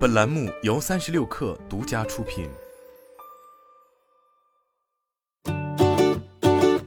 本栏目由三十六氪独家出品。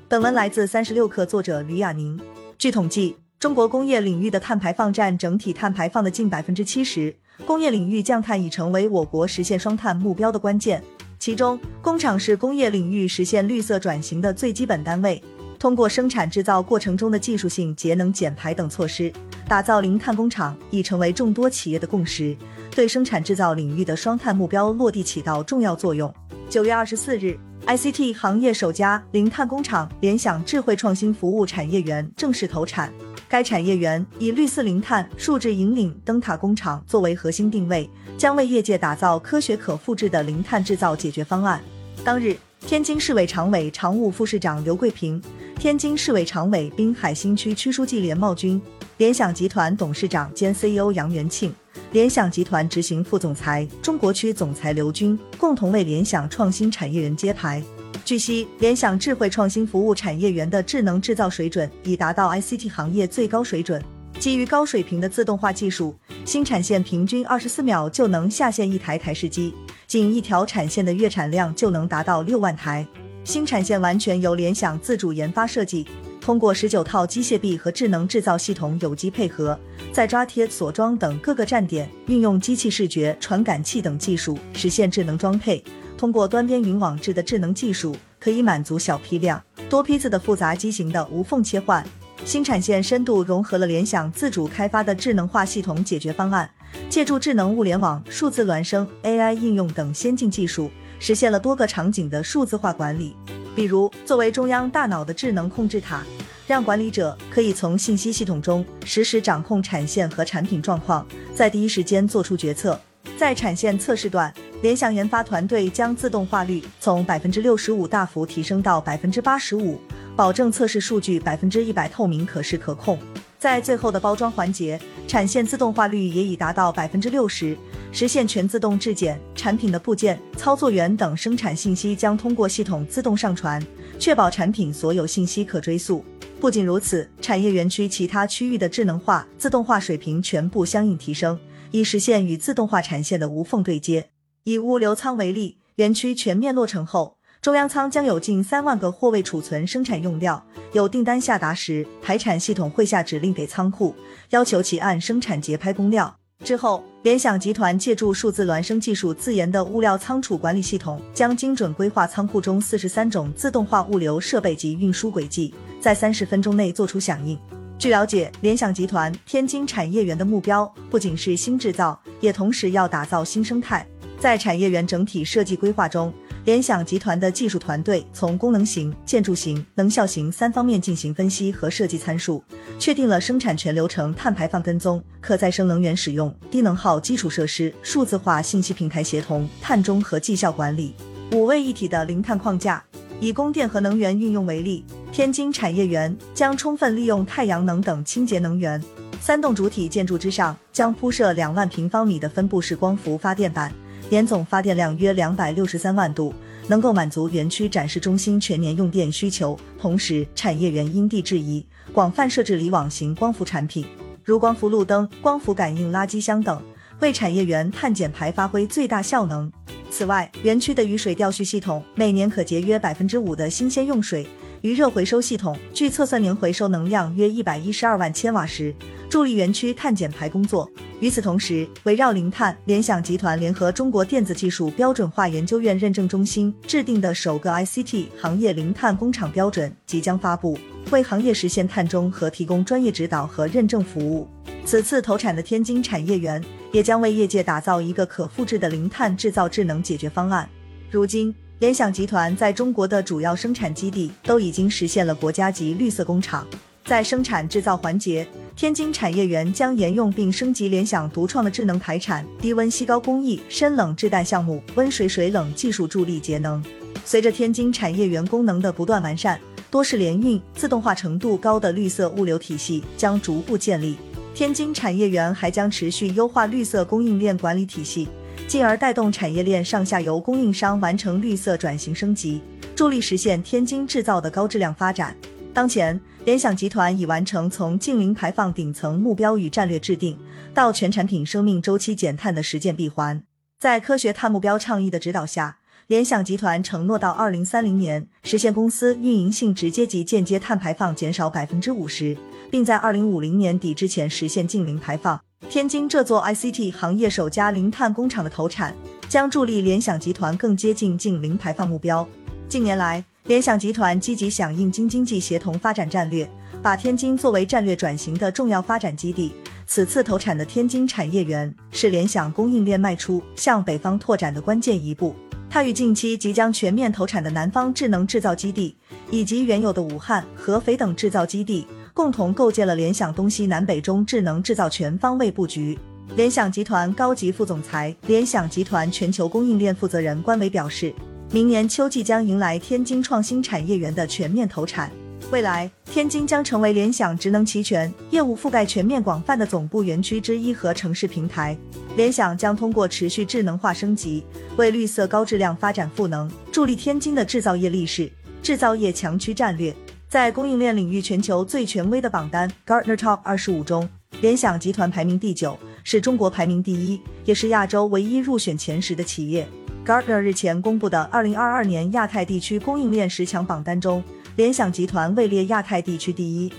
本文来自三十六氪，作者吕亚宁。据统计，中国工业领域的碳排放占整体碳排放的近百分之七十，工业领域降碳已成为我国实现双碳目标的关键。其中，工厂是工业领域实现绿色转型的最基本单位。通过生产制造过程中的技术性节能减排等措施，打造零碳工厂已成为众多企业的共识，对生产制造领域的双碳目标落地起到重要作用。九月二十四日，ICT 行业首家零碳工厂联想智慧创新服务产业园正式投产。该产业园以绿色零碳、数字引领灯塔工厂作为核心定位，将为业界打造科学可复制的零碳制造解决方案。当日，天津市委常委常务副市长刘桂平。天津市委常委、滨海新区区书记连茂军，联想集团董事长兼 CEO 杨元庆，联想集团执行副总裁、中国区总裁刘军共同为联想创新产业园揭牌。据悉，联想智慧创新服务产业园的智能制造水准已达到 ICT 行业最高水准。基于高水平的自动化技术，新产线平均二十四秒就能下线一台台式机，仅一条产线的月产量就能达到六万台。新产线完全由联想自主研发设计，通过十九套机械臂和智能制造系统有机配合，在抓贴、锁装等各个站点运用机器视觉传感器等技术实现智能装配。通过端边云网制的智能技术，可以满足小批量、多批次的复杂机型的无缝切换。新产线深度融合了联想自主开发的智能化系统解决方案，借助智能物联网、数字孪生、AI 应用等先进技术。实现了多个场景的数字化管理，比如作为中央大脑的智能控制塔，让管理者可以从信息系统中实时掌控产线和产品状况，在第一时间做出决策。在产线测试段，联想研发团队将自动化率从百分之六十五大幅提升到百分之八十五，保证测试数据百分之一百透明、可视、可控。在最后的包装环节，产线自动化率也已达到百分之六十。实现全自动质检，产品的部件、操作员等生产信息将通过系统自动上传，确保产品所有信息可追溯。不仅如此，产业园区其他区域的智能化、自动化水平全部相应提升，以实现与自动化产线的无缝对接。以物流仓为例，园区全面落成后，中央仓将有近三万个货位储存生产用料，有订单下达时，排产系统会下指令给仓库，要求其按生产节拍供料。之后，联想集团借助数字孪生技术自研的物料仓储管理系统，将精准规划仓库中四十三种自动化物流设备及运输轨迹，在三十分钟内做出响应。据了解，联想集团天津产业园的目标不仅是新制造，也同时要打造新生态。在产业园整体设计规划中，联想集团的技术团队从功能型、建筑型、能效型三方面进行分析和设计参数，确定了生产全流程碳排放跟踪、可再生能源使用、低能耗基础设施、数字化信息平台协同、碳中和绩效管理五位一体的零碳框架。以供电和能源运用为例，天津产业园将充分利用太阳能等清洁能源，三栋主体建筑之上将铺设两万平方米的分布式光伏发电板。年总发电量约两百六十三万度，能够满足园区展示中心全年用电需求。同时，产业园因地制宜，广泛设置离网型光伏产品，如光伏路灯、光伏感应垃圾箱等，为产业园碳减排发挥最大效能。此外，园区的雨水调蓄系统每年可节约百分之五的新鲜用水，余热回收系统据测算年回收能量约一百一十二万千瓦时。助力园区碳减排工作。与此同时，围绕零碳，联想集团联合中国电子技术标准化研究院认证中心制定的首个 ICT 行业零碳工厂标准即将发布，为行业实现碳中和提供专业指导和认证服务。此次投产的天津产业园也将为业界打造一个可复制的零碳制造智能解决方案。如今，联想集团在中国的主要生产基地都已经实现了国家级绿色工厂。在生产制造环节，天津产业园将沿用并升级联想独创的智能排产、低温吸高工艺、深冷制氮项目、温水水冷技术，助力节能。随着天津产业园功能的不断完善，多式联运、自动化程度高的绿色物流体系将逐步建立。天津产业园还将持续优化绿色供应链管理体系，进而带动产业链上下游供应商完成绿色转型升级，助力实现天津制造的高质量发展。当前，联想集团已完成从净零排放顶层目标与战略制定，到全产品生命周期减碳的实践闭环。在科学碳目标倡议的指导下，联想集团承诺到二零三零年实现公司运营性直接及间接碳排放减少百分之五十，并在二零五零年底之前实现净零排放。天津这座 ICT 行业首家零碳工厂的投产，将助力联想集团更接近净零排放目标。近年来，联想集团积极响应京津冀协同发展战略，把天津作为战略转型的重要发展基地。此次投产的天津产业园是联想供应链迈出向北方拓展的关键一步。它与近期即将全面投产的南方智能制造基地以及原有的武汉、合肥等制造基地，共同构建了联想东西南北中智能制造全方位布局。联想集团高级副总裁、联想集团全球供应链负责人关伟表示，明年秋季将迎来天津创新产业园的全面投产。未来，天津将成为联想职能齐全、业务覆盖全面广泛的总部园区之一和城市平台。联想将通过持续智能化升级，为绿色高质量发展赋能，助力天津的制造业立市、制造业强区战略。在供应链领域全球最权威的榜单 Gartner Top 二十五中，联想集团排名第九，是中国排名第一，也是亚洲唯一入选前十的企业。Gartner 日前公布的二零二二年亚太地区供应链十强榜单中。联想集团位列亚太地区第一。